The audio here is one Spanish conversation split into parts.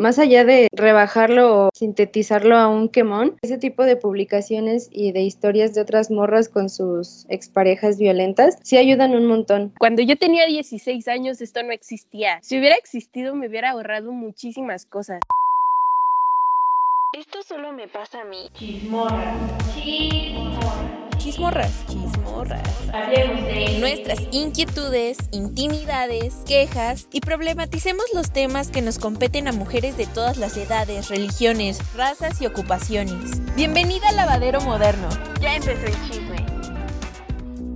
más allá de rebajarlo o sintetizarlo a un quemón, ese tipo de publicaciones y de historias de otras morras con sus exparejas violentas sí ayudan un montón. Cuando yo tenía 16 años esto no existía. Si hubiera existido me hubiera ahorrado muchísimas cosas. Esto solo me pasa a mí. Chismorras. Chismorras. Chismorras. Chismorras. Hablemos de nuestras inquietudes, intimidades, quejas y problematicemos los temas que nos competen a mujeres de todas las edades, religiones, razas y ocupaciones. Bienvenida al lavadero moderno. Ya empezó el chisme.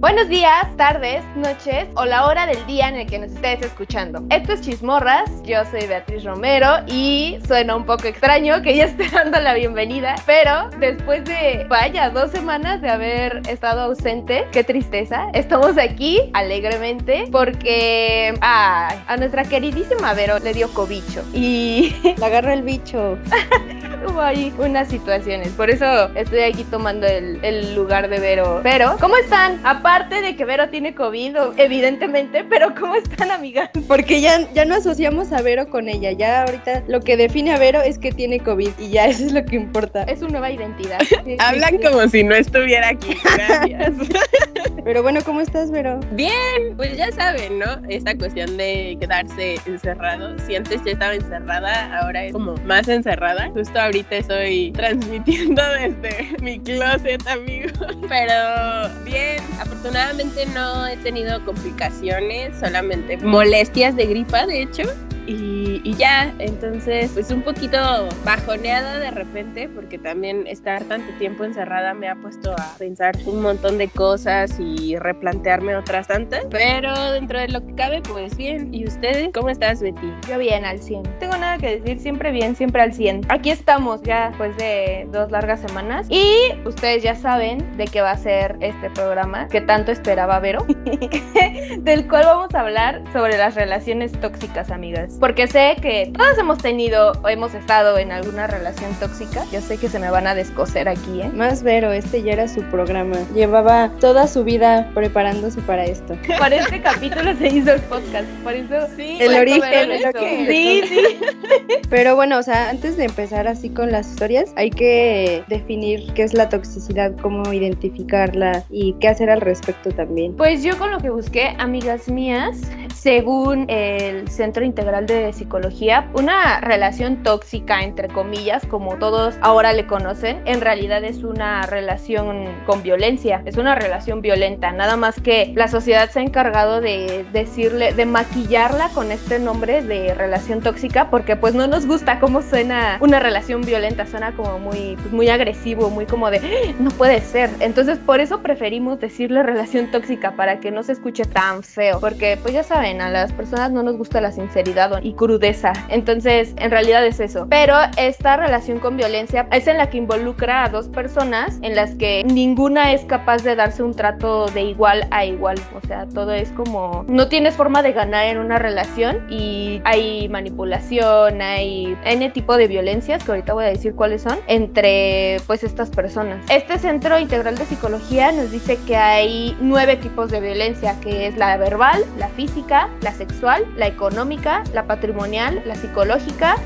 Buenos días, tardes, noches o la hora del día en el que nos estés escuchando. Esto es Chismorras, yo soy Beatriz Romero y suena un poco extraño que ya esté dando la bienvenida, pero después de, vaya, dos semanas de haber estado ausente, qué tristeza, estamos aquí alegremente porque ay, a nuestra queridísima Vero le dio cobicho y la agarra el bicho. Hubo ahí unas situaciones, por eso estoy aquí tomando el, el lugar de Vero. Pero, ¿cómo están? Aparte de que Vero tiene COVID, evidentemente, pero ¿cómo están, amigas? Porque ya, ya no asociamos a Vero con ella, ya ahorita lo que define a Vero es que tiene COVID y ya eso es lo que importa. Es su nueva identidad. Hablan como si no estuviera aquí, gracias. pero bueno, ¿cómo estás, Vero? Bien, pues ya saben, ¿no? Esta cuestión de quedarse encerrado. Si antes ya estaba encerrada, ahora es como más encerrada. Justo ahorita estoy transmitiendo desde mi closet, amigos. Pero bien, afortunadamente no he tenido complicaciones, solamente molestias de gripa, de hecho. Y, y, ya, entonces, pues un poquito bajoneada de repente, porque también estar tanto tiempo encerrada me ha puesto a pensar un montón de cosas y replantearme otras tantas, pero dentro de lo que cabe, pues bien. ¿Y ustedes? ¿Cómo estás, Betty? Yo bien, al 100. No tengo nada que decir, siempre bien, siempre al 100. Aquí estamos ya después de dos largas semanas y ustedes ya saben de qué va a ser este programa que tanto esperaba Vero, del cual vamos a hablar sobre las relaciones tóxicas, amigas porque sé que todas hemos tenido o hemos estado en alguna relación tóxica. Yo sé que se me van a descoser aquí, ¿eh? Más Vero, este ya era su programa. Llevaba toda su vida preparándose para esto. Para este capítulo se hizo el podcast, por eso sí, el origen, lo que sí, sí. Pero bueno, o sea, antes de empezar así con las historias, hay que definir qué es la toxicidad, cómo identificarla y qué hacer al respecto también. Pues yo con lo que busqué, amigas mías, según el Centro Integral de Psicología, una relación tóxica, entre comillas, como todos ahora le conocen, en realidad es una relación con violencia, es una relación violenta, nada más que la sociedad se ha encargado de decirle, de maquillarla con este nombre de relación tóxica, porque pues no nos gusta cómo suena una relación violenta, suena como muy, pues, muy agresivo, muy como de, ¡Ah! no puede ser. Entonces por eso preferimos decirle relación tóxica, para que no se escuche tan feo, porque pues ya saben, a las personas no nos gusta la sinceridad y crudeza. Entonces, en realidad es eso. Pero esta relación con violencia es en la que involucra a dos personas en las que ninguna es capaz de darse un trato de igual a igual. O sea, todo es como no tienes forma de ganar en una relación y hay manipulación, hay N tipo de violencias que ahorita voy a decir cuáles son entre pues estas personas. Este centro integral de psicología nos dice que hay nueve tipos de violencia, que es la verbal, la física, la sexual, la económica, la patrimonial, la psicológica,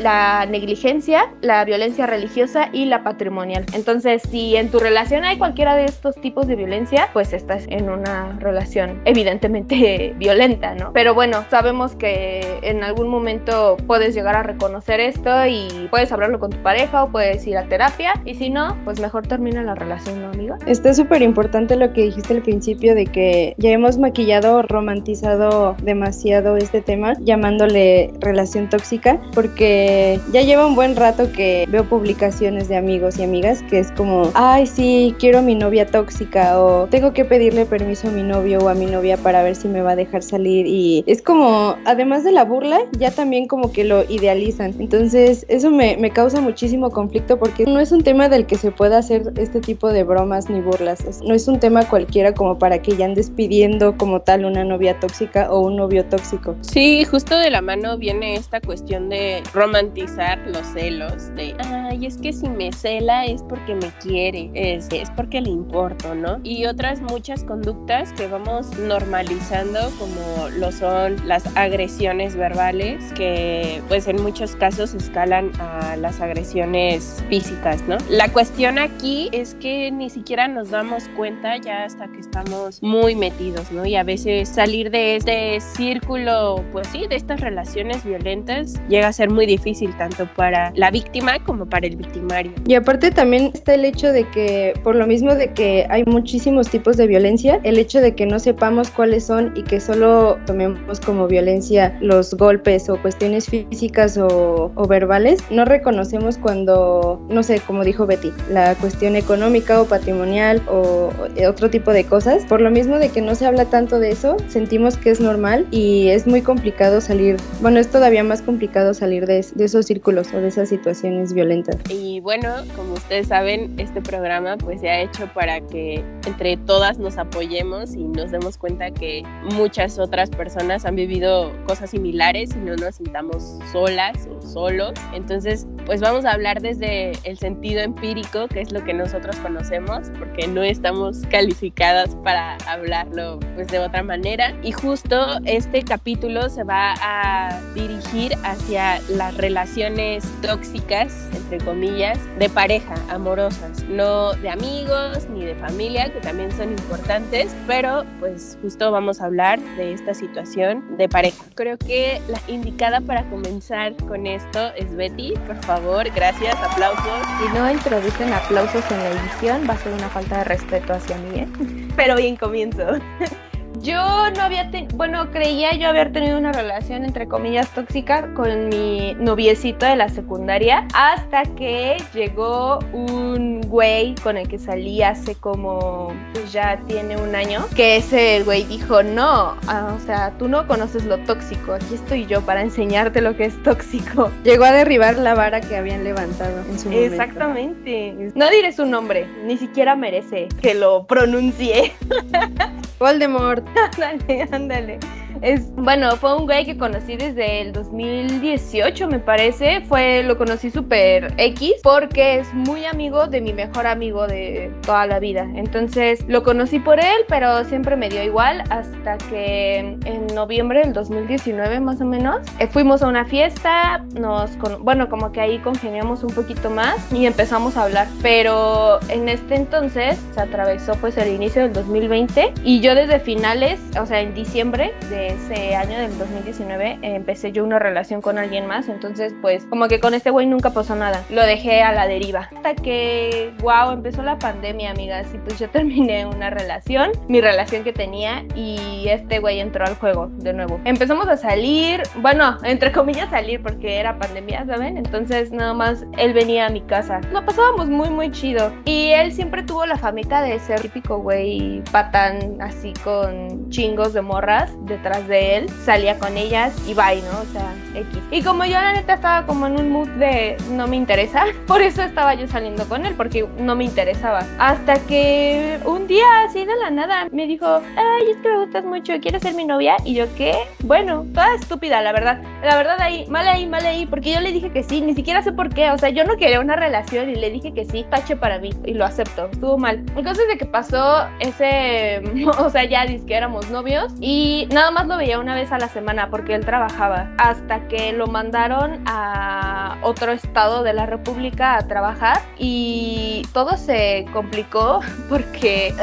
la negligencia, la violencia religiosa y la patrimonial. Entonces, si en tu relación hay cualquiera de estos tipos de violencia, pues estás en una relación evidentemente violenta, ¿no? Pero bueno, sabemos que en algún momento puedes llegar a reconocer esto y puedes hablarlo con tu pareja o puedes ir a terapia y si no, pues mejor termina la relación, ¿no, amiga? Está súper importante lo que dijiste al principio de que ya hemos maquillado, romantizado demasiado este tema llamándole relación tóxica porque ya lleva un buen rato que veo publicaciones de amigos y amigas que es como, ay sí, quiero a mi novia tóxica o tengo que pedirle permiso a mi novio o a mi novia para ver si me va a dejar salir y es como, además de la burla, ya también como que lo idealizan. Entonces eso me, me causa muchísimo conflicto porque no es un tema del que se pueda hacer este tipo de bromas ni burlas. No es un tema cualquiera como para que ya andes pidiendo como tal una novia tóxica o un novio tóxico. Sí, justo de la mano viene esta cuestión de romantizar los celos, de, ay, es que si me cela es porque me quiere, es, es porque le importo, ¿no? Y otras muchas conductas que vamos normalizando como lo son las agresiones verbales, que pues en muchos casos escalan a las agresiones físicas, ¿no? La cuestión aquí es que ni siquiera nos damos cuenta ya hasta que estamos muy metidos, ¿no? Y a veces salir de este círculo, pues sí, de estas relaciones violentas llega a ser muy difícil tanto para la víctima como para el victimario. Y aparte también está el hecho de que, por lo mismo de que hay muchísimos tipos de violencia, el hecho de que no sepamos cuáles son y que solo tomemos como violencia los golpes o cuestiones físicas o, o verbales, no reconocemos cuando, no sé, como dijo Betty, la cuestión económica o patrimonial o otro tipo de cosas. Por lo mismo de que no se habla tanto de eso, sentimos que normal y es muy complicado salir, bueno, es todavía más complicado salir de, de esos círculos o de esas situaciones violentas. Y bueno, como ustedes saben, este programa pues se ha hecho para que entre todas nos apoyemos y nos demos cuenta que muchas otras personas han vivido cosas similares y no nos sintamos solas o solos. Entonces, pues vamos a hablar desde el sentido empírico, que es lo que nosotros conocemos, porque no estamos calificadas para hablarlo pues de otra manera. Y justo este capítulo se va a dirigir hacia las relaciones tóxicas, entre comillas, de pareja, amorosas, no de amigos ni de familia, que también son importantes, pero pues justo vamos a hablar de esta situación de pareja. Creo que la indicada para comenzar con esto es Betty, por favor, gracias, aplausos. Si no introducen aplausos en la edición, va a ser una falta de respeto hacia mí, ¿eh? Pero bien comienzo. Yo no había tenido, bueno, creía yo haber tenido una relación entre comillas tóxica con mi noviecito de la secundaria hasta que llegó un güey con el que salí hace como pues ya tiene un año, que ese güey dijo, no, ah, o sea, tú no conoces lo tóxico, aquí estoy yo para enseñarte lo que es tóxico. Llegó a derribar la vara que habían levantado en su momento. Exactamente. No diré su nombre, ni siquiera merece que lo pronuncie. Voldemort. ándale, ándale. Es, bueno, fue un güey que conocí desde el 2018, me parece. Fue, lo conocí súper X porque es muy amigo de mi mejor amigo de toda la vida. Entonces lo conocí por él, pero siempre me dio igual hasta que en noviembre del 2019 más o menos eh, fuimos a una fiesta, nos, bueno, como que ahí congeniamos un poquito más y empezamos a hablar. Pero en este entonces se atravesó pues el inicio del 2020 y yo desde finales, o sea, en diciembre de ese año del 2019 eh, empecé yo una relación con alguien más, entonces pues como que con este güey nunca pasó nada, lo dejé a la deriva. Hasta que, wow, empezó la pandemia, amigas, y pues yo terminé una relación, mi relación que tenía, y este güey entró al juego de nuevo. Empezamos a salir, bueno, entre comillas salir porque era pandemia, ¿saben? Entonces nada más él venía a mi casa. Nos pasábamos muy, muy chido. Y él siempre tuvo la famita de ser típico güey patán, así con chingos de morras detrás de él, salía con ellas y bye, ¿no? O sea, X. Y como yo la neta estaba como en un mood de no me interesa, por eso estaba yo saliendo con él, porque no me interesaba. Hasta que un día, así de la nada, me dijo, ay, es que me gustas mucho, ¿quieres ser mi novia? Y yo, ¿qué? Bueno, toda estúpida, la verdad. La verdad ahí, mal ahí, mal ahí, porque yo le dije que sí, ni siquiera sé por qué. O sea, yo no quería una relación y le dije que sí, tache para mí, y lo acepto. Estuvo mal. Entonces de que pasó ese, o sea, ya dice que éramos novios y nada más lo veía una vez a la semana porque él trabajaba. Hasta que lo mandaron a otro estado de la República a trabajar y todo se complicó porque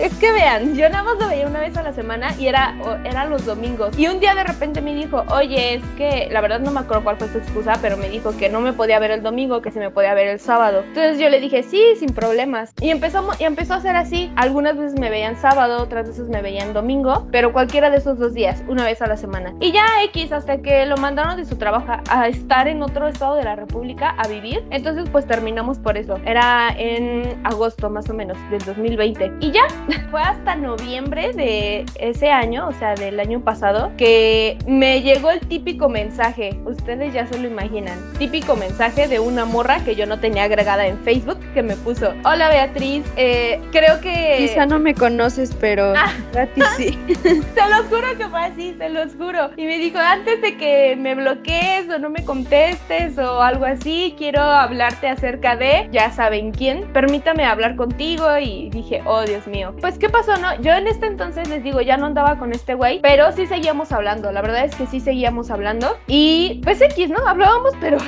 es que vean, yo nada más lo veía una vez a la semana y era, era los domingos. Y un día de repente me dijo, oye, es que la verdad no me acuerdo cuál fue su excusa, pero me dijo que no me podía ver el domingo, que se me podía ver el sábado. Entonces yo le dije, sí, sin problemas. Y empezó, y empezó a ser así. Algunas veces me veían sábado, otras veces me veían domingo, pero cualquiera de esos dos días, una vez a la semana. Y ya X, hasta que lo mandaron de su trabajo a estar en otro estado de la República a vivir. Entonces pues terminamos por eso. Era en agosto más o menos del 2020. Y ya, fue hasta noviembre de ese año, o sea, del año pasado, que me llegó el típico mensaje. Ustedes ya se lo imaginan. Típico mensaje de una morra que yo no tenía agregada en Facebook que me puso, hola Beatriz, eh, creo que... Quizá no me conoces, pero Ah. a ti sí. Se los juro que fue así, se los juro. Y me dijo, antes de que me bloquees o no me contestes o algo así, quiero hablarte acerca de, ya saben quién, permítame hablar contigo. Y dije, oh Dios mío. Pues, ¿qué pasó, no? Yo en este entonces les digo, ya no andaba con este güey, pero sí seguíamos hablando. La verdad es que sí seguíamos hablando. Y pues X, ¿no? Hablábamos, pero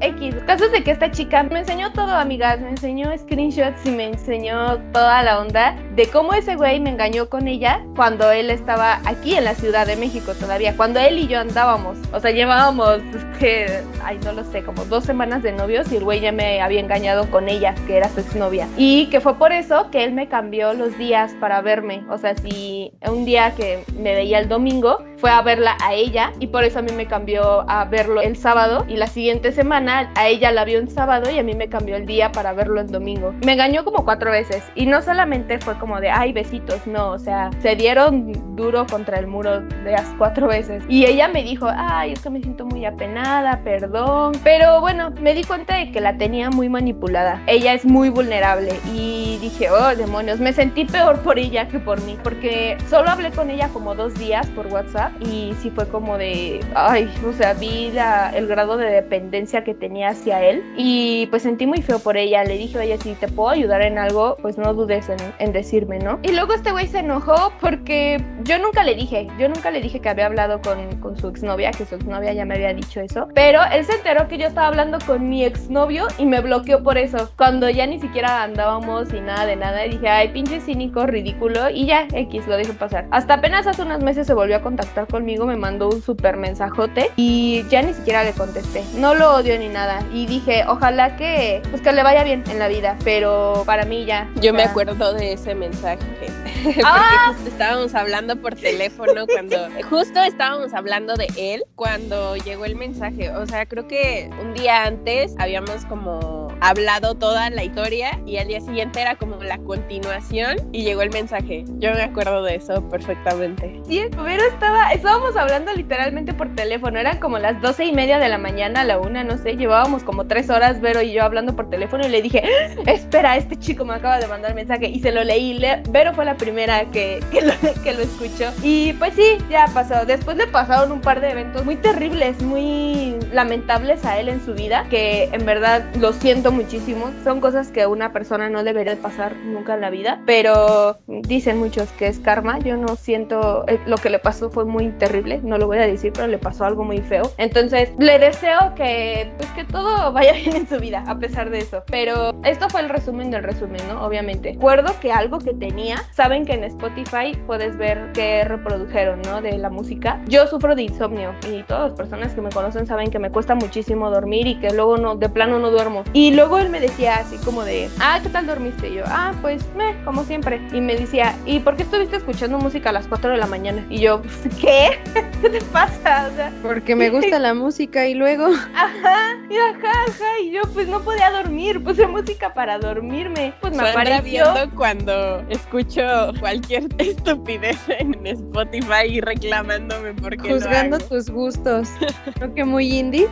X. Casos de que esta chica me enseñó todo, amigas. Me enseñó screenshots y me enseñó toda la onda de cómo ese güey me engañó con ella cuando él estaba aquí en la Ciudad de México todavía. Cuando él y yo andábamos. O sea, llevábamos, que, ay, no lo sé, como dos semanas de novios y el güey ya me había engañado con ella, que era su exnovia. Y que fue por eso que él me cambió los días para verme. O sea, si un día que me veía el domingo, fue a verla a ella y por eso a mí me cambió a verlo el sábado y la siguiente semana a ella la vio en sábado y a mí me cambió el día para verlo el domingo. Me engañó como cuatro veces y no solamente fue como de ay besitos, no, o sea, se dieron duro contra el muro de las cuatro veces y ella me dijo ay es que me siento muy apenada, perdón, pero bueno, me di cuenta de que la tenía muy manipulada. Ella es muy vulnerable y dije oh demonios, me sentí peor por ella que por mí porque solo hablé con ella como dos días por WhatsApp y sí fue como de, ay, o sea, vi el grado de dependencia que tenía hacia él y pues sentí muy feo por ella. Le dije, oye, si te puedo ayudar en algo, pues no dudes en, en decirme, ¿no? Y luego este güey se enojó porque yo nunca le dije, yo nunca le dije que había hablado con, con su exnovia, que su exnovia ya me había dicho eso, pero él se enteró que yo estaba hablando con mi exnovio y me bloqueó por eso, cuando ya ni siquiera andábamos y nada de nada, y dije, ay, pinche cínico, ridículo, y ya, X, lo dejé pasar. Hasta apenas hace unos meses se volvió a contactar conmigo, me mandó un súper mensajote y ya ni siquiera le contesté. No lo odio ni nada. Y dije, ojalá que, pues que le vaya bien en la vida, pero para mí ya. Yo me acuerdo de ese mensaje. Porque Ah. justo estábamos hablando por teléfono cuando. Justo estábamos hablando de él cuando llegó el mensaje. O sea, creo que un día antes habíamos como hablado toda la historia y al día siguiente era como la continuación y llegó el mensaje. Yo me acuerdo de eso perfectamente. Sí, pero estaba, estábamos hablando literalmente por teléfono, eran como las doce y media de la mañana, a la una, no sé, llevábamos como tres horas Vero y yo hablando por teléfono y le dije, "Ah, espera, este chico me acaba de mandar mensaje y se lo leí, Le- Vero fue la primera que, que, lo, que lo escuchó y pues sí, ya pasó, después le pasaron un par de eventos muy terribles, muy lamentables a él en su vida, que en verdad lo siento muchísimo, son cosas que una persona no debería de pasar nunca en la vida, pero dicen muchos que es karma, yo no siento, eh, lo que le pasó fue muy terrible, no lo voy a decir, pero le pasó algo muy feo, entonces le deseo que, pues que todo vaya bien en su vida, a pesar de eso, pero esto fue el resumen del resumen, ¿no? Obviamente. Recuerdo que algo que tenía, saben que en Spotify puedes ver qué reprodujeron, ¿no? De la música. Yo sufro de insomnio y todas las personas que me conocen saben que me cuesta muchísimo dormir y que luego no, de plano no duermo. Y luego él me decía así como de, ah, ¿qué tal dormiste? Y yo, ah, pues, me, como siempre. Y me decía, ¿y por qué estuviste escuchando música a las 4 de la mañana? Y yo, ¿qué? ¿Qué te pasa? O sea, Porque me gusta la música y luego Ajá, y ajá, ajá, y yo pues no podía dormir, puse música para dormirme, pues me Sandra apareció. viendo cuando escucho cualquier estupidez en Spotify y reclamándome porque juzgando lo hago. tus gustos. Creo que muy indie.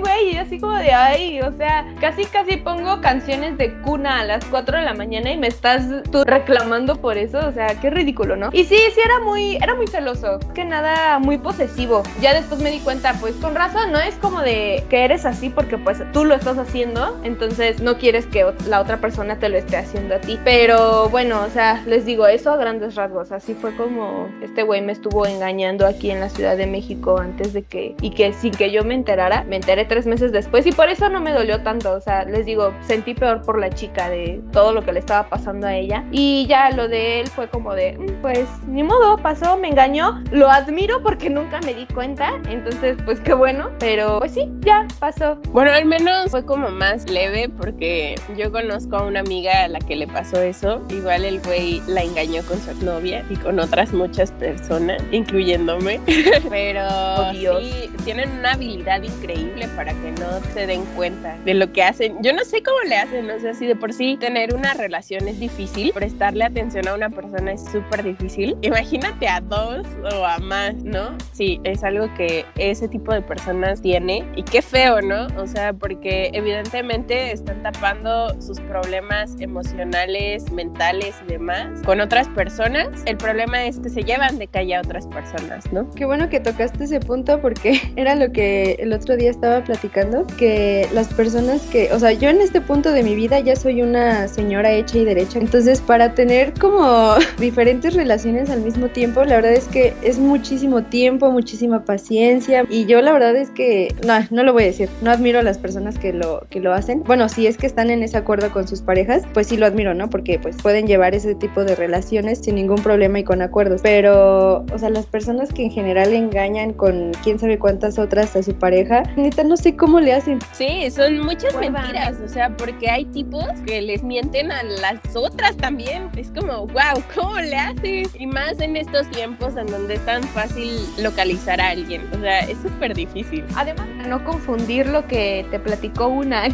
Güey, y así como de ay, o sea, casi casi pongo canciones de cuna a las 4 de la mañana y me estás tú reclamando por eso, o sea, qué ridículo, ¿no? Y sí, sí era muy, era muy celoso, que nada, muy posesivo. Ya después me di cuenta, pues con razón, no es como de que eres así porque pues tú lo estás haciendo, entonces no quieres que la otra persona te lo esté haciendo a ti. Pero bueno, o sea, les digo eso a grandes rasgos, así fue como este güey me estuvo engañando aquí en la Ciudad de México antes de que, y que sin que yo me enterara, me enteré tres meses después y por eso no me dolió tanto, o sea, les digo, sentí peor por la chica de todo lo que le estaba pasando a ella y ya lo de él fue como de, "Mm, pues ni modo, pasó, me engañó, lo admiro porque nunca me di cuenta, entonces pues qué bueno, pero pues sí, ya pasó. Bueno, al menos fue como más leve porque yo conozco a una amiga a la que le pasó eso. Igual el güey la engañó con su novia y con otras muchas personas, incluyéndome. Pero Oh, sí, tienen una habilidad increíble para que no se den cuenta de lo que hacen. Yo no sé cómo le hacen, o sea, si de por sí tener una relación es difícil, prestarle atención a una persona es súper difícil, imagínate a dos o a más, ¿no? Sí, es algo que ese tipo de personas tiene y qué feo, ¿no? O sea, porque evidentemente están tapando sus problemas emocionales, mentales y demás con otras personas. El problema es que se llevan de calle a otras personas, ¿no? Qué bueno que tocaste ese punto porque era lo que el otro día estaba platicando, que las personas que, o sea, yo en este punto de mi vida ya soy una señora hecha y derecha, entonces para tener como diferentes relaciones al mismo tiempo, la verdad es que es muchísimo tiempo, muchísima paciencia y yo la verdad es que, no, no lo voy a decir, no admiro a las personas que lo, que lo hacen. Bueno, si es que están en ese acuerdo con sus parejas, pues sí lo admiro, ¿no? Porque pues pueden llevar ese tipo de relaciones sin ningún problema y con acuerdos, pero, o sea, las personas que en general engañan con quién sabe cuántas otras a su pareja, neta no sé cómo le hacen. Sí, son muchas mentiras, o sea, porque hay tipos que les mienten a las otras también. Es como, wow, ¿cómo le haces? Y más en estos tiempos en donde es tan fácil localizar a alguien. O sea, es súper difícil. Además, no confundir lo que te platicó una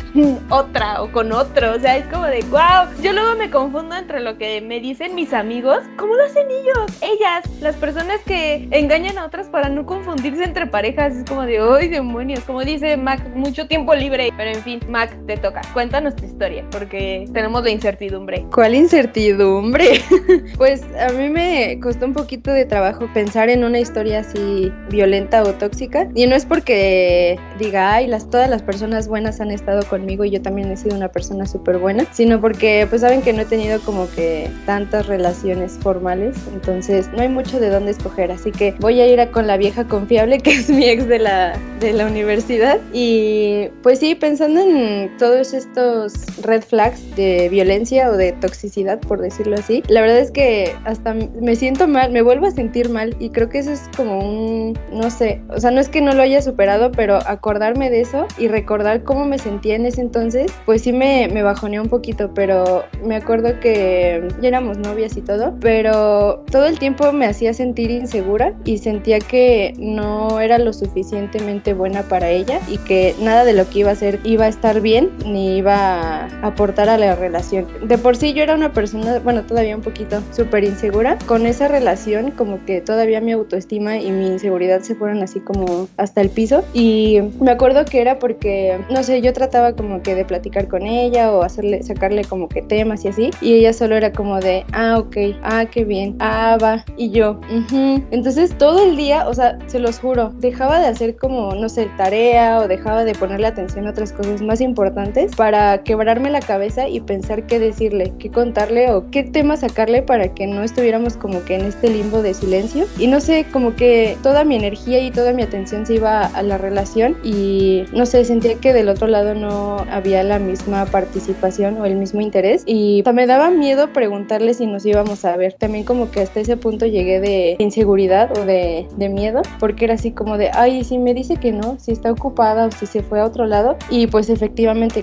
otra o con otro. O sea, es como de, wow, yo luego me confundo entre lo que me dicen mis amigos. ¿Cómo lo hacen ellos? Ellas, las personas que engañan a otras para no confundirse entre parejas. Es como de, ¡ay, demonios! Como dice Mac, mucho tiempo libre. Pero en fin, Mac, te toca. Cuéntanos tu historia, porque tenemos la incertidumbre. ¿Cuál incertidumbre? pues a mí me costó un poquito de trabajo pensar en una historia así violenta o tóxica. Y no es porque diga, ay, las, todas las personas buenas han estado conmigo y yo también he sido una persona súper buena, sino porque pues saben que no he tenido como que tantas relaciones formales. Entonces no hay mucho de dónde escoger. Así que voy a ir a con la vieja confiable que es mi ex de la, de la universidad. Y pues sí, pensando en todos estos red flags de violencia o de toxicidad, por decirlo así, la verdad es que hasta me siento mal, me vuelvo a sentir mal y creo que eso es como un, no sé, o sea, no es que no lo haya superado, pero acordarme de eso y recordar cómo me sentía en ese entonces, pues sí me, me bajoneó un poquito, pero me acuerdo que ya éramos novias y todo, pero todo el tiempo me hacía sentir insegura y sentía que no era lo suficientemente buena para ella y que nada de lo que iba a hacer iba a estar bien ni iba a aportar a la relación. De por sí yo era una persona, bueno, todavía un poquito súper insegura. Con esa relación como que todavía mi autoestima y mi inseguridad se fueron así como hasta el piso y me acuerdo que era porque, no sé, yo trataba como que de platicar con ella o hacerle, sacarle como que temas y así y ella solo era como de, ah, ok, ah, qué bien, ah, va, y yo, uh entonces todo el día, o sea, se los juro, dejaba de hacer como, no sé, tarea o dejaba de ponerle atención a otras cosas más importantes para quebrarme la cabeza y pensar qué decirle, qué contarle o qué tema sacarle para que no estuviéramos como que en este limbo de silencio. Y no sé, como que toda mi energía y toda mi atención se iba a la relación y no sé, sentía que del otro lado no había la misma participación o el mismo interés y me daba miedo preguntarle si nos íbamos a ver. También como que hasta ese punto llegué de inseguridad o de, de miedo porque era así como de, ay, si me dice que no, si está ocupada o si se fue a otro lado. Y pues efectivamente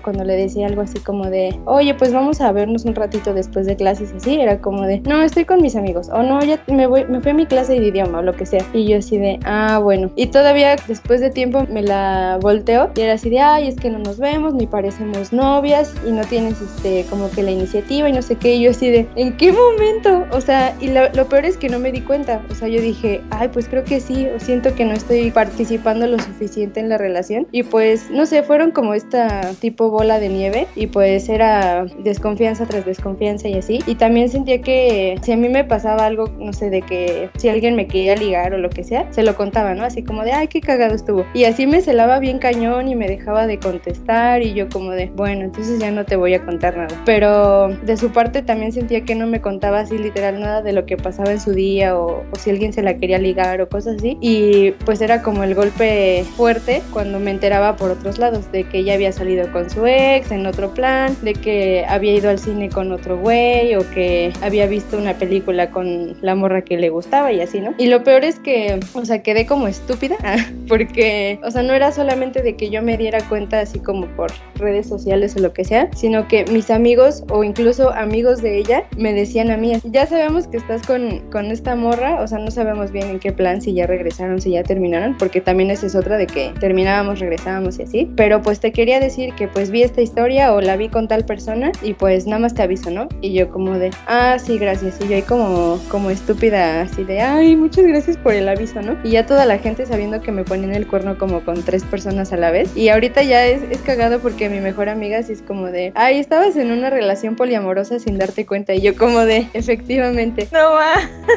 cuando le decía algo así como de, oye, pues vamos a vernos un ratito después de clases así, era como de, no, estoy con mis amigos, o no, ya me, voy, me fui a mi clase de idioma o lo que sea. Y yo así de, ah, bueno. Y todavía después de tiempo me la volteo y era así de, ay, es que no nos vemos, ni parecemos novias y no tienes este como que la iniciativa y no sé qué. Y yo así de, ¿en qué momento? O sea, y lo peor es que no me di cuenta. O sea, yo dije, ay, pues creo que sí, o siento que no estoy participando lo suficiente en la relación. Y pues, no sé, fueron como esta tipo bola de nieve y pues era desconfianza tras desconfianza y así. Y también sentía que si a mí me pasaba algo, no sé, de que si alguien me quería ligar o lo que sea, se lo contaba, ¿no? Así como de, ay, qué cagado estuvo. Y así me celaba bien cañón y me dejaba de contestar y yo como de, bueno, entonces ya no te voy a contar nada. Pero de su parte también sentía que no me contaba así literal nada de lo que pasaba en su día o, o si alguien se la quería ligar o cosas así. Y pues era como el golpe fuerte cuando me enteraba por otros lados de que ella había salido con su ex en otro plan, de que había ido al cine con otro güey o que había visto una película con la morra que le gustaba y así, ¿no? Y lo peor es que, o sea, quedé como estúpida porque, o sea, no era solamente de que yo me diera cuenta así como por redes sociales o lo que sea, sino que mis amigos o incluso amigos de ella me decían a mí, ya sabemos que estás con, con esta morra, o sea, no sabemos bien en qué plan, si ya regresaron, si ya terminaron, porque también esa es otra de que terminábamos, regresábamos y así. Pero pues te quería decir que pues vi esta historia o la vi con tal persona y pues nada más te aviso, ¿no? Y yo como de, ah, sí, gracias. Y yo ahí como, como estúpida así de, ay, muchas gracias por el aviso, ¿no? Y ya toda la gente sabiendo que me ponen el cuerno como con tres personas a la vez. Y ahorita ya es, es cagado porque mi mejor amiga sí es como de, ay, estabas en una relación poliamorosa sin darte cuenta. Y yo como de, efectivamente. No va.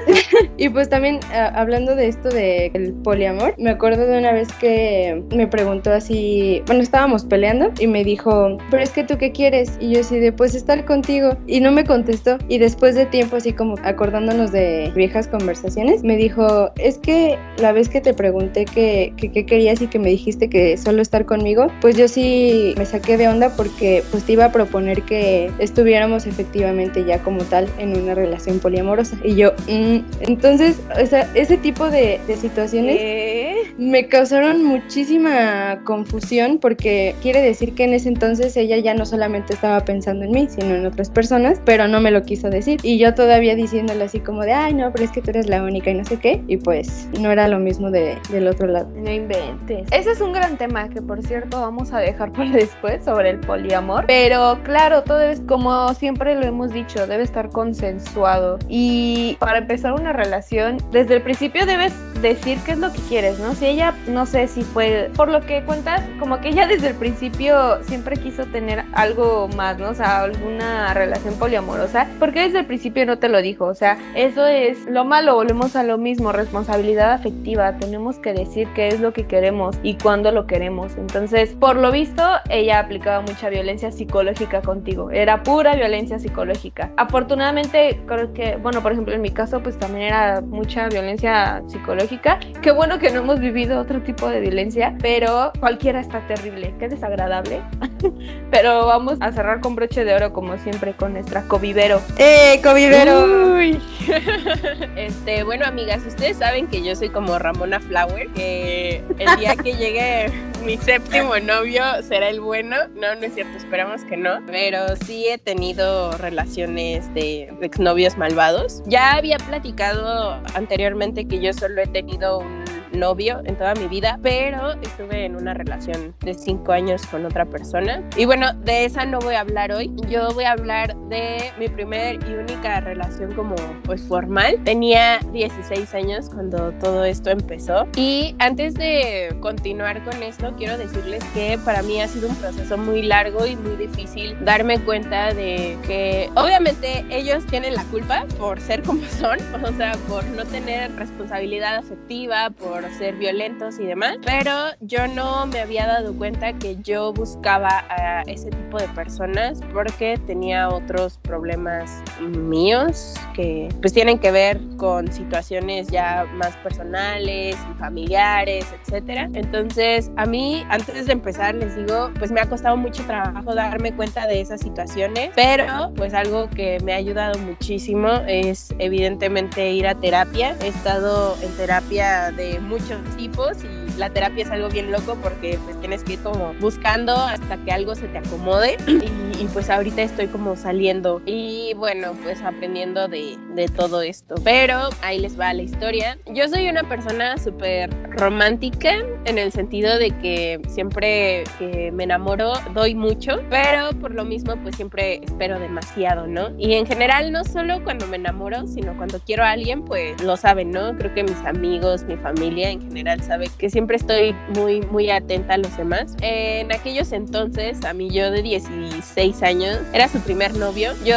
y pues también ah, hablando de esto del poliamor, me acuerdo de una vez que me preguntó así, bueno, estábamos peleando y me dijo, pero es que tú qué quieres? Y yo así de, pues estar contigo. Y no me contestó. Y después de tiempo, así como acordándonos de viejas conversaciones, me dijo, es que la vez que te pregunté qué que, que querías y que me dijiste que solo estar conmigo, pues yo sí me saqué de onda porque pues te iba a proponer que estuviéramos efectivamente ya como tal en una relación poliamorosa. Y yo, mm". entonces, o sea, ese tipo de, de situaciones me causaron muchísima confusión porque quiere decir que en ese entonces ella ya no solamente estaba pensando en mí, sino en otras personas, pero no me lo quiso decir. Y yo todavía diciéndole así como de, ay, no, pero es que tú eres la única y no sé qué. Y pues no era lo mismo de, del otro lado. No inventes. Ese es un gran tema que, por cierto, vamos a dejar para después sobre el poliamor. Pero claro, todo es como siempre lo hemos dicho, debe estar consensuado. Y para empezar una relación, desde el principio debes decir qué es lo que quieres, ¿no? Si ella, no sé si fue, por lo que cuentas, como que ella desde el principio siempre quiso tener algo más, ¿no? O sea, alguna relación poliamorosa, porque desde el principio no te lo dijo, o sea, eso es lo malo, volvemos a lo mismo, responsabilidad afectiva, tenemos que decir qué es lo que queremos y cuándo lo queremos. Entonces, por lo visto, ella aplicaba mucha violencia psicológica contigo, era pura violencia psicológica. Afortunadamente, creo que, bueno, por ejemplo, en mi caso, pues también era mucha violencia psicológica. Qué bueno que no hemos vivido otro tipo de violencia, pero cualquiera está terrible, qué desagradable. pero vamos a cerrar con broche de oro, como siempre, con nuestra covivero. ¡Eh, covivero! Uy. este, bueno, amigas, ustedes saben que yo soy como Ramona Flower, que el día que llegue mi séptimo novio será el bueno. No, no es cierto, esperamos que no. Pero sí he tenido relaciones de exnovios malvados. Ya había platicado anteriormente que yo solo he tenido un novio en toda mi vida, pero estuve en una relación de cinco años con otra persona. Y bueno, de esa no voy a hablar hoy. Yo voy a hablar de mi primer y única relación como pues formal. Tenía 16 años cuando todo esto empezó. Y antes de continuar con esto, quiero decirles que para mí ha sido un proceso muy largo y muy difícil darme cuenta de que obviamente ellos tienen la culpa por ser como son, o sea, por no tener responsabilidad afectiva, por ser violentos y demás, pero yo no me había dado cuenta que yo buscaba a ese tipo de personas porque tenía otros problemas míos que pues tienen que ver con situaciones ya más personales y familiares, etcétera. Entonces, a mí antes de empezar les digo, pues me ha costado mucho trabajo darme cuenta de esas situaciones, pero pues algo que me ha ayudado muchísimo es evidentemente ir a terapia. He estado en terapia de muchos tipos y la terapia es algo bien loco porque pues tienes que ir como buscando hasta que algo se te acomode. Y, pues ahorita estoy como saliendo y bueno pues aprendiendo de, de todo esto. Pero ahí les va la historia. Yo soy una persona súper romántica en el sentido de que siempre que me enamoro doy mucho pero por lo mismo pues siempre espero demasiado no y en general no solo cuando me enamoro sino cuando quiero a alguien pues lo saben no creo que mis amigos mi familia en general sabe que siempre estoy muy, muy atenta a los demás. En aquellos entonces, a mí yo de 16 años, era su primer novio. Yo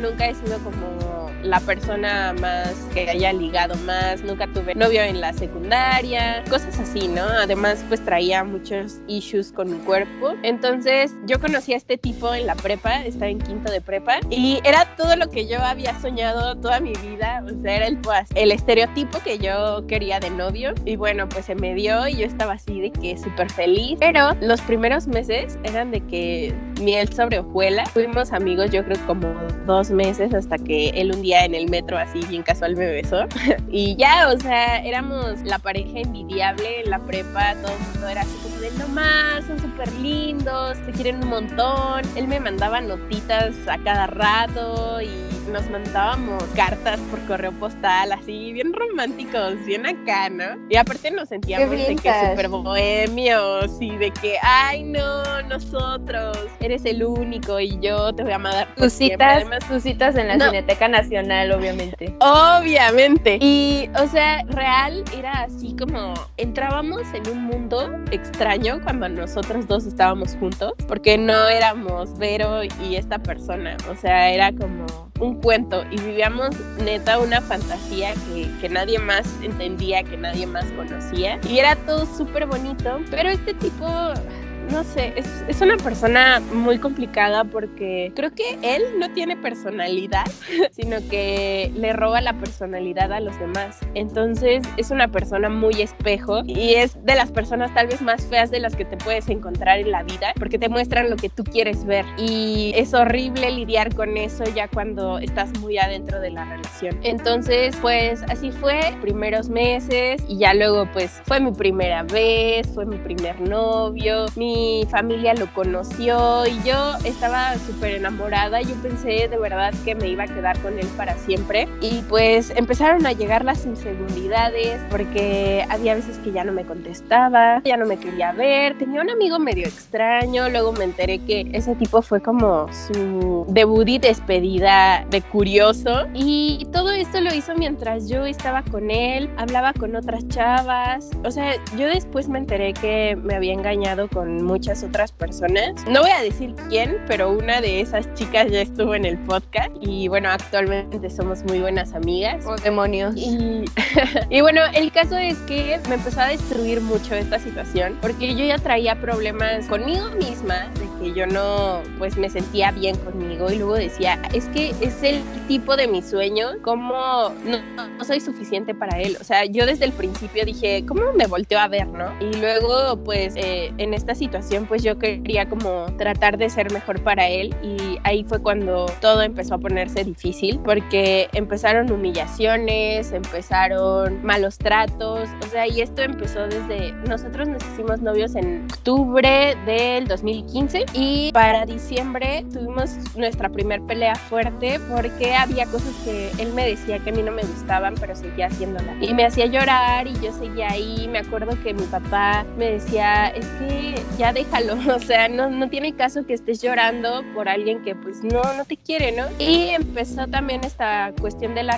nunca he sido como la persona más que haya ligado más, nunca tuve novio en la secundaria, cosas así, ¿no? Además, pues traía muchos issues con mi cuerpo. Entonces, yo conocí a este tipo en la prepa, estaba en quinto de prepa, y era todo lo que yo había soñado toda mi vida, o sea, era el, pues, el estereotipo que yo quería de novio, y bueno, pues se me dio y yo estaba así de que súper feliz, pero los primeros meses eran de que miel sobre hojuela. Fuimos amigos yo creo como dos meses hasta que él un día en el metro así bien casual me besó. y ya, o sea, éramos la pareja envidiable en la prepa, todo el mundo era así como de no más, son súper lindos, se quieren un montón. Él me mandaba notitas a cada rato y nos mandábamos cartas por correo postal, así bien románticos, bien acá, ¿no? Y aparte nos sentíamos de que súper bohemios y de que, ay, no, nosotros, eres el único y yo te voy a mandar. Tus citas, Además, tus citas en la Cineteca Nacional, obviamente. Obviamente. Y, o sea, real era así como entrábamos en un mundo extraño cuando nosotros dos estábamos juntos, porque no éramos Vero y esta persona, o sea, era como un cuento y vivíamos neta una fantasía que, que nadie más entendía, que nadie más conocía. Y era todo súper bonito, pero este tipo no sé, es, una persona muy complicada porque creo que él no tiene personalidad, sino que le roba la personalidad a los demás. Entonces es una persona muy espejo y es de las personas tal vez más feas de las que te puedes encontrar en la vida porque te muestran lo que tú quieres ver y es horrible lidiar con eso ya cuando estás muy adentro de la relación. Entonces pues así fue, primeros meses y ya luego pues fue mi primera vez, fue mi primer novio, mi mi familia lo conoció y yo estaba súper enamorada. Yo pensé de verdad que me iba a quedar con él para siempre. Y pues empezaron a llegar las inseguridades porque había veces que ya no me contestaba, ya no me quería ver. Tenía un amigo medio extraño. Luego me enteré que ese tipo fue como su debut y despedida de curioso. Y todo esto lo hizo mientras yo estaba con él, hablaba con otras chavas. O sea, yo después me enteré que me había engañado con muchas otras personas. No voy a decir quién, pero una de esas chicas ya estuvo en el podcast y bueno, actualmente somos muy buenas amigas. Oh, demonios. Y, y bueno, el caso es que me empezó a destruir mucho esta situación porque yo ya traía problemas conmigo misma de que yo no, pues me sentía bien conmigo y luego decía, es que es el tipo de mi sueño, como no, no soy suficiente para él. O sea, yo desde el principio dije, ¿cómo me volteó a ver, no? Y luego, pues eh, en esta situación, pues yo quería como tratar de ser mejor para él y ahí fue cuando todo empezó a ponerse difícil porque empezaron humillaciones, empezaron malos tratos, o sea, y esto empezó desde nosotros nos hicimos novios en octubre del 2015 y para diciembre tuvimos nuestra primer pelea fuerte porque había cosas que él me decía que a mí no me gustaban, pero seguía haciéndola. Y me hacía llorar y yo seguía ahí. Me acuerdo que mi papá me decía, es que ya déjalo, o sea, no, tiene caso que estés llorando por alguien que pues no, no te quiere, ¿no? Y empezó también esta cuestión de la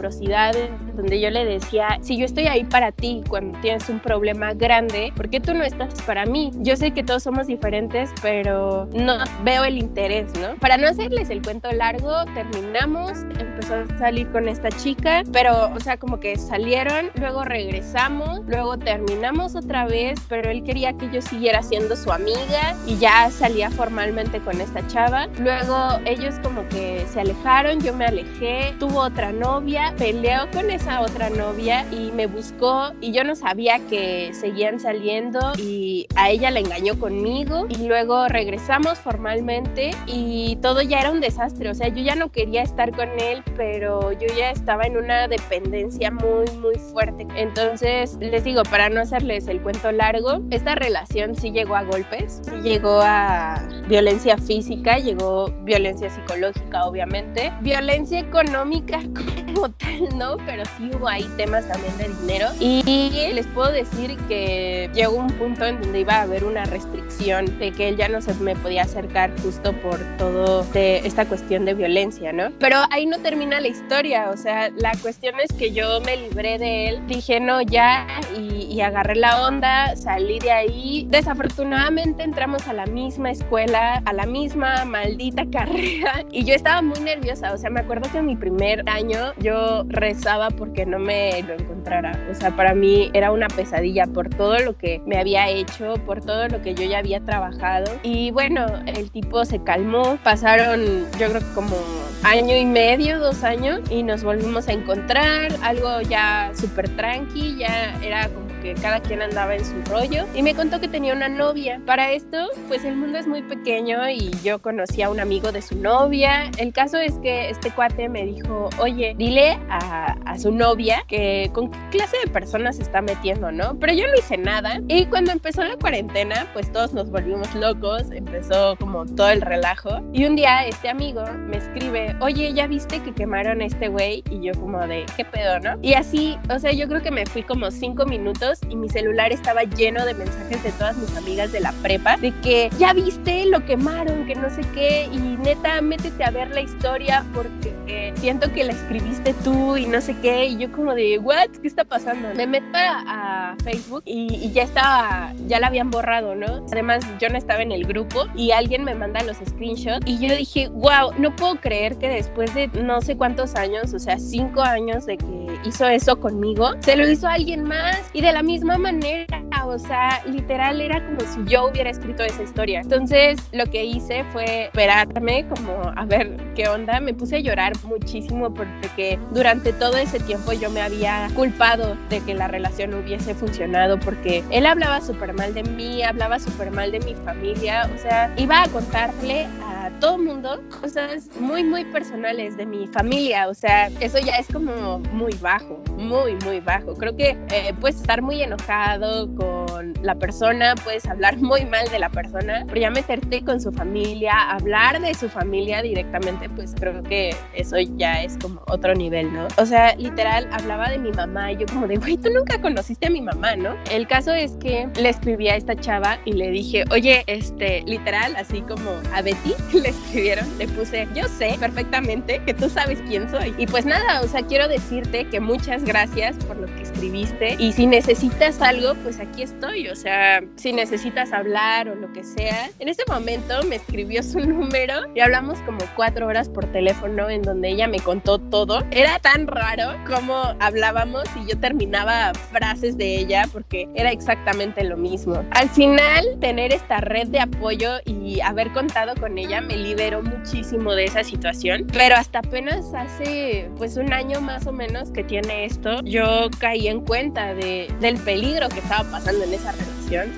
reciprocidad, donde yo le decía, si yo estoy ahí para ti cuando tienes un problema grande, ¿por qué tú no estás para mí? Yo sé que todos somos diferentes, pero no veo el interés, ¿no? Para no hacerles el cuento largo, terminamos, empezó a salir con esta chica, pero, o sea, como que salieron, luego regresamos, luego terminamos otra vez, pero él quería que yo siguiera siendo su amiga y ya salía formalmente con esta chava. Luego ellos como que se alejaron, yo me alejé, tuvo otra novia, peleó con esa otra novia y me buscó y yo no sabía que seguían saliendo y a ella la engañó conmigo y luego regresamos formalmente y todo ya era un desastre, o sea, yo ya no quería estar con él, pero yo ya estaba en una dependencia muy, muy fuerte. Entonces, les digo, para no hacerles el cuento largo, esta relación sí llegó a golpes, llegó a violencia física, llegó violencia psicológica, obviamente, violencia económica como ¿no? Pero sí hubo ahí temas también de dinero. Y les puedo decir que llegó un punto en donde iba a haber una restricción de que él ya no se me podía acercar justo por todo de esta cuestión de violencia, ¿no? Pero ahí no termina la historia, o sea, la cuestión es que yo me libré de él, dije no, ya, y, y agarré la onda, salí de ahí. Desafortunadamente, afortunadamente entramos a la misma escuela, a la misma maldita carrera y yo estaba muy nerviosa, o sea, me acuerdo que en mi primer año yo rezaba porque no me lo encontrara, o sea, para mí era una pesadilla por todo lo que me había hecho, por todo lo que yo ya había trabajado. Y bueno, el tipo se calmó, pasaron yo creo que como año y medio, dos años y nos volvimos a encontrar, algo ya súper tranqui, ya era como que cada quien andaba en su rollo y me contó que tenía una novia. Para esto, pues el mundo es muy pequeño y yo conocí a un amigo de su novia. El caso es que este cuate me dijo, oye, dile a, a su novia que con qué clase de personas se está metiendo, ¿no? Pero yo no hice nada. Y cuando empezó la cuarentena, pues todos nos volvimos locos, empezó como todo el relajo. Y un día este amigo me escribe, oye, ¿ya viste que quemaron a este güey? Y yo como de, ¿qué pedo, no? Y así, o sea, yo creo que me fui como cinco minutos y mi celular estaba lleno de mensajes de todas mis amigas de la prepa, de que, ¿ya viste? Lo quemaron, que no sé qué. Y neta, métete a ver la historia porque eh, siento que la escribiste tú y no sé qué. Y yo como de, ¿what? ¿Qué está pasando? Me meto a, a Facebook y, y ya estaba, ya la habían borrado, ¿no? Además, yo no estaba en el grupo y alguien me manda los screenshots y yo dije, wow, no puedo creer que después de no sé cuántos años, o sea, cinco años de que hizo eso conmigo, se lo hizo a alguien más y de la misma manera, o sea, literal era como si yo hubiera escrito esa historia. Entonces, lo que hice fue esperarme como a ver qué onda, me puse a llorar muchísimo porque durante todo ese tiempo yo me había culpado de que la relación hubiese funcionado porque él hablaba súper mal de mí, hablaba súper mal de mi familia, o sea, iba a contarle a todo mundo cosas muy, muy personales de mi familia, o sea, eso ya es como muy bajo, muy, muy bajo. Creo que eh, puedes estar muy enojado con la persona, puedes hablar muy mal de la persona, pero ya meterte con su familia, hablar de su familia directamente, pues creo que eso ya es como otro nivel, ¿no? O sea, literal, hablaba de mi mamá y yo como de, güey, tú nunca conociste a mi mamá, ¿no? El caso es que le escribí a esta chava y le dije, oye, este, literal, así como a Betty le escribieron, le puse, yo sé perfectamente que tú sabes quién soy. Y pues nada, o sea, quiero decirte que muchas gracias por lo que escribiste y si necesitas algo, pues aquí estoy, o sea, si necesitas hablar o lo que sea. En ese momento me escribió su número y hablamos como cuatro horas por teléfono en donde ella me contó todo. Era tan raro como hablábamos y yo terminaba frases de ella porque era exactamente lo mismo. Al final, tener esta red de apoyo y haber contado con ella me liberó muchísimo de esa situación, pero hasta apenas hace pues un año más o menos que tiene esto, yo caí en cuenta de, del peligro que estaba pasando en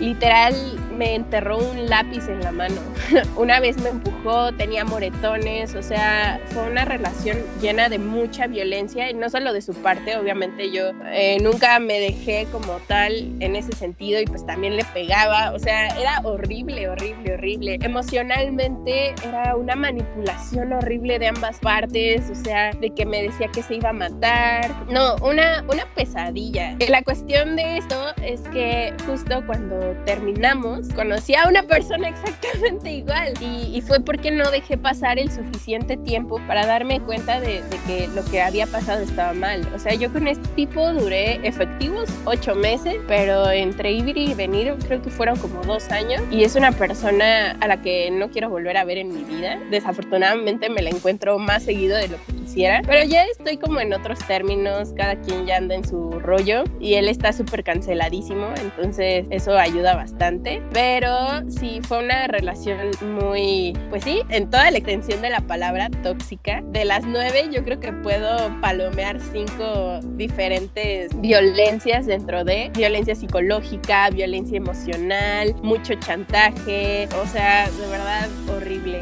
Literal me enterró un lápiz en la mano. una vez me empujó, tenía moretones, o sea, fue una relación llena de mucha violencia y no solo de su parte, obviamente yo eh, nunca me dejé como tal en ese sentido y pues también le pegaba, o sea, era horrible, horrible, horrible. Emocionalmente era una manipulación horrible de ambas partes, o sea, de que me decía que se iba a matar. No, una, una pesadilla. La cuestión de esto es que justo cuando terminamos, conocí a una persona exactamente igual y, y fue porque no dejé pasar el suficiente tiempo para darme cuenta de, de, que lo que había pasado estaba mal. O sea, yo con este tipo duré efectivos ocho meses, pero entre ir y venir creo que fueron como dos años y es una persona a la que no quiero volver a ver en mi vida. Desafortunadamente me la encuentro más seguido de lo que quisiera, pero ya estoy como en otros términos, cada quien ya anda en su rollo y él está súper canceladísimo, entonces eso ayuda bastante, pero sí fue una relación muy, pues sí, en toda la extensión de la palabra tóxica. De las nueve yo creo que puedo palomear cinco diferentes violencias dentro de violencia psicológica, violencia emocional, mucho chantaje, o sea, de verdad horrible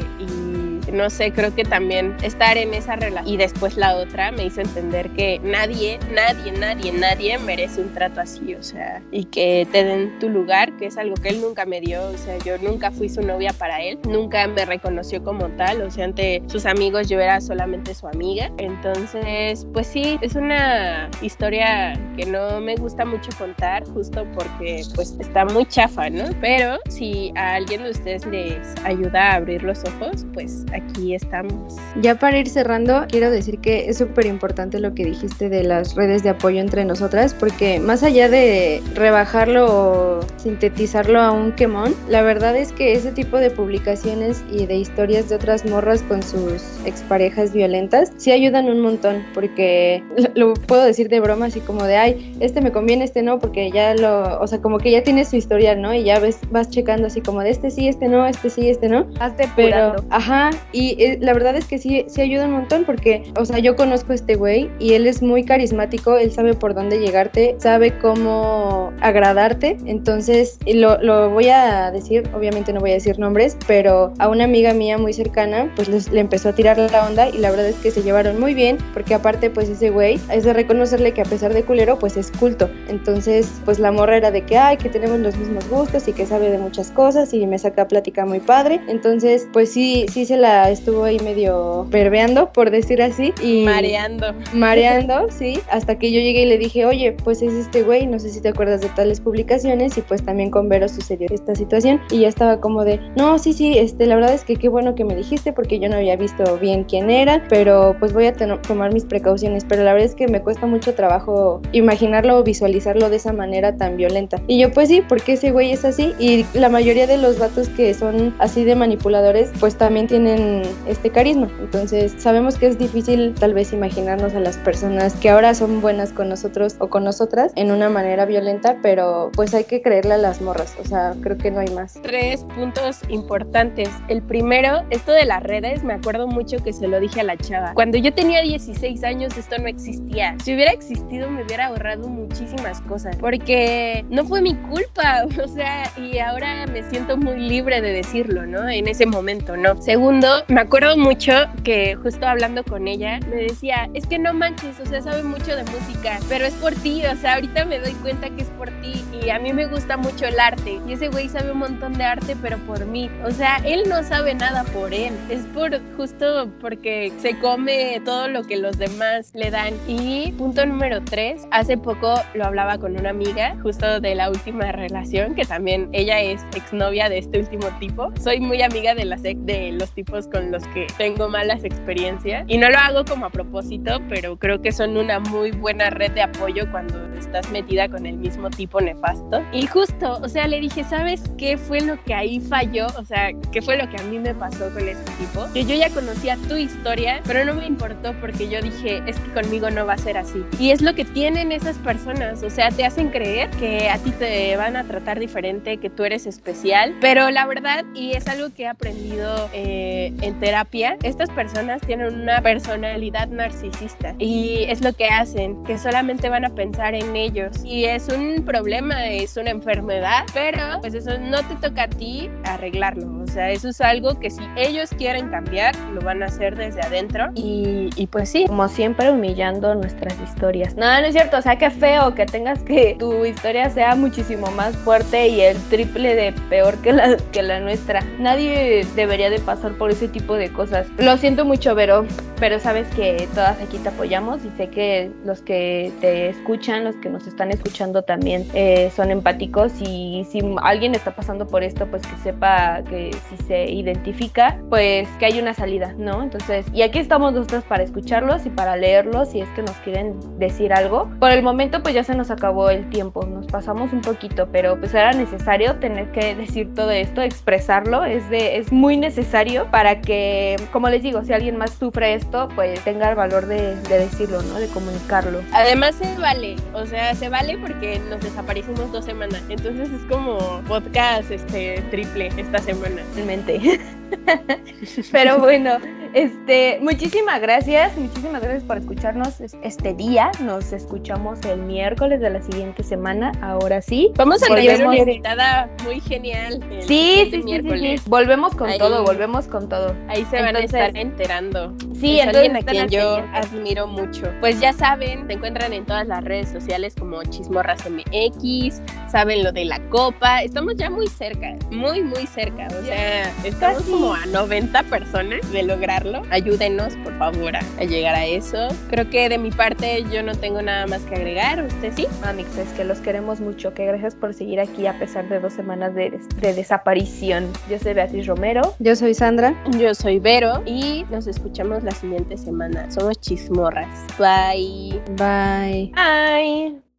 no sé, creo que también estar en esa relación y después la otra me hizo entender que nadie, nadie, nadie, nadie merece un trato así, o sea, y que te den tu lugar, que es algo que él nunca me dio, o sea, yo nunca fui su novia para él, nunca me reconoció como tal, o sea, ante sus amigos yo era solamente su amiga, entonces, pues sí, es una historia que no me gusta mucho contar, justo porque pues está muy chafa, ¿no? Pero si a alguien de ustedes les ayuda a abrir los ojos, pues aquí estamos. Ya para ir cerrando, quiero decir que es súper importante lo que dijiste de las redes de apoyo entre nosotras, porque más allá de rebajarlo o sintetizarlo a un quemón, la verdad es que ese tipo de publicaciones y de historias de otras morras con sus exparejas violentas sí ayudan un montón, porque lo, puedo decir de broma, así como de, ay, este me conviene, este no, porque ya lo, o sea, como que ya tienes su historial, ¿no? Y ya ves, vas checando así como de este sí, este no, este sí, este no. Hazte Pero, ajá, Y eh, la verdad es que sí, sí ayuda un montón porque, o sea, yo conozco a este güey y él es muy carismático, él sabe por dónde llegarte, sabe cómo agradarte. Entonces, lo, lo voy a decir, obviamente no voy a decir nombres, pero a una amiga mía muy cercana, pues les- le empezó a tirar la onda y la verdad es que se llevaron muy bien porque aparte, pues ese güey es de reconocerle que a pesar de culero, pues es culto. Entonces, pues la morra era de que, ay, que tenemos los mismos gustos y que sabe de muchas cosas y me saca plática muy padre. Entonces, pues sí, sí se la estuvo ahí medio perveando, por decir así. Y Mareando. mareando, sí, hasta que yo llegué y le dije, oye, pues es este güey, no sé si te acuerdas de tales publicaciones y pues también con Vero sucedió esta situación y ya estaba como de, no, sí, sí, este, la verdad es que qué bueno que me dijiste porque yo no había visto bien quién era, pero pues voy a tomar mis precauciones, pero la verdad es que me cuesta mucho trabajo imaginarlo o visualizarlo de esa manera tan violenta. Y yo pues sí, porque ese güey es así y la mayoría de los vatos que son así de manipuladores pues también tienen este carisma, entonces sabemos que es difícil tal vez imaginarnos a las personas que ahora son buenas con nosotros o con nosotras en una manera violenta, pero pues hay que creerle a las morras, o sea, creo que no hay más. Tres puntos importantes. El primero, esto de las redes, me acuerdo mucho que se lo dije a la chava. Cuando yo tenía 16 años esto no existía. Si hubiera existido me hubiera ahorrado muchísimas cosas, porque no fue mi culpa, o sea, y ahora me siento muy libre de decirlo, ¿no? En ese momento, ¿no? Segundo, me acuerdo mucho que justo hablando con ella, me decía, es que no manches, o sea, sabe mucho de música, pero es por ti, o sea, ahorita me doy cuenta que es por ti y a mí me gusta mucho el arte y ese güey sabe un montón de arte, pero por mí, o sea, él no sabe nada por él, es por justo porque se come todo lo que los demás le dan. Y punto número tres, hace poco lo hablaba con una amiga, justo de la última relación, que también ella es exnovia de este último tipo. Soy muy amiga de, las, de los tipos con los que tengo malas experiencias y no lo hago como a propósito, pero creo que son una muy buena red de apoyo cuando estás metida con el mismo tipo nefasto. Y justo, o sea, le dije, ¿sabes qué fue lo que ahí falló? O sea, ¿qué fue lo que a mí me pasó con este tipo? Que yo ya conocía tu historia, pero no me importó porque yo dije, es que conmigo no va a ser así. Y es lo que tienen esas personas, o sea, te hacen creer que a ti te van a tratar diferente, que tú eres especial, pero la verdad, y es algo que he aprendido eh, en terapia, estas personas tienen una personalidad narcisista y es lo que hacen, que solamente van a pensar en ellos y es un problema, es una enfermedad, pero pues eso no te toca a ti arreglarlo, o sea, eso es algo que si ellos quieren cambiar, lo van a hacer desde adentro y, y pues sí. Como siempre, humillando nuestras historias. No, no es cierto. O sea, qué feo que tengas que tu historia sea muchísimo más fuerte y el triple de peor que la, que la nuestra. Nadie debería de pasar por ese tipo de cosas. Lo siento mucho, Vero, pero sabes que todas aquí te apoyamos y sé que los que te escuchan, los que nos están escuchando también eh, son empáticos y si alguien está pasando por esto, pues que sepa que si se identifica, pues que hay una salida, ¿no? Entonces, y aquí estamos nosotros para escucharlos y para leerlos si es que nos quieren decir algo. Por el momento, pues ya se nos acabó el tiempo, nos pasamos un poquito, pero pues era necesario tener que decir todo esto, expresarlo, es, de, es muy necesario para que, como les digo, si alguien más sufre esto, pues tenga el valor de, de decirlo, ¿no? De comunicarlo. Además se vale, o sea, se vale porque nos desaparecimos dos semanas, entonces es como podcast este triple esta semana. Realmente. Pero bueno, este, muchísimas gracias, muchísimas gracias por escucharnos es- este día. Nos escuchamos el miércoles de la siguiente semana. Ahora sí. Vamos a tener Volvemos. una invitada muy genial. el Sí, sí, sí, sí, miércoles. sí. Volvemos con Ahí. todo, volvemos con todo. Ahí se van a estar enterando. Sí, es entonces alguien a quien yo admiro mucho. Pues ya saben, se encuentran en todas las redes sociales como Chismorras MX, saben lo de la copa. Estamos ya muy cerca, muy, muy cerca. O sea, estamos Casi. como a 90 personas de lograrlo. Ayúdenos, por favor, a, a llegar a eso. Creo que de mi parte yo no tengo nada más que agregar. ¿Usted sí? Amix, es que los queremos mucho, que gracias por seguir aquí a pesar de dos semanas de, de desaparición. Yo soy Beatriz Romero. Yo soy Sandra. Yo soy Vero y nos escuchamos la siguiente semana. Somos Chismorras. Bye. Bye. Bye.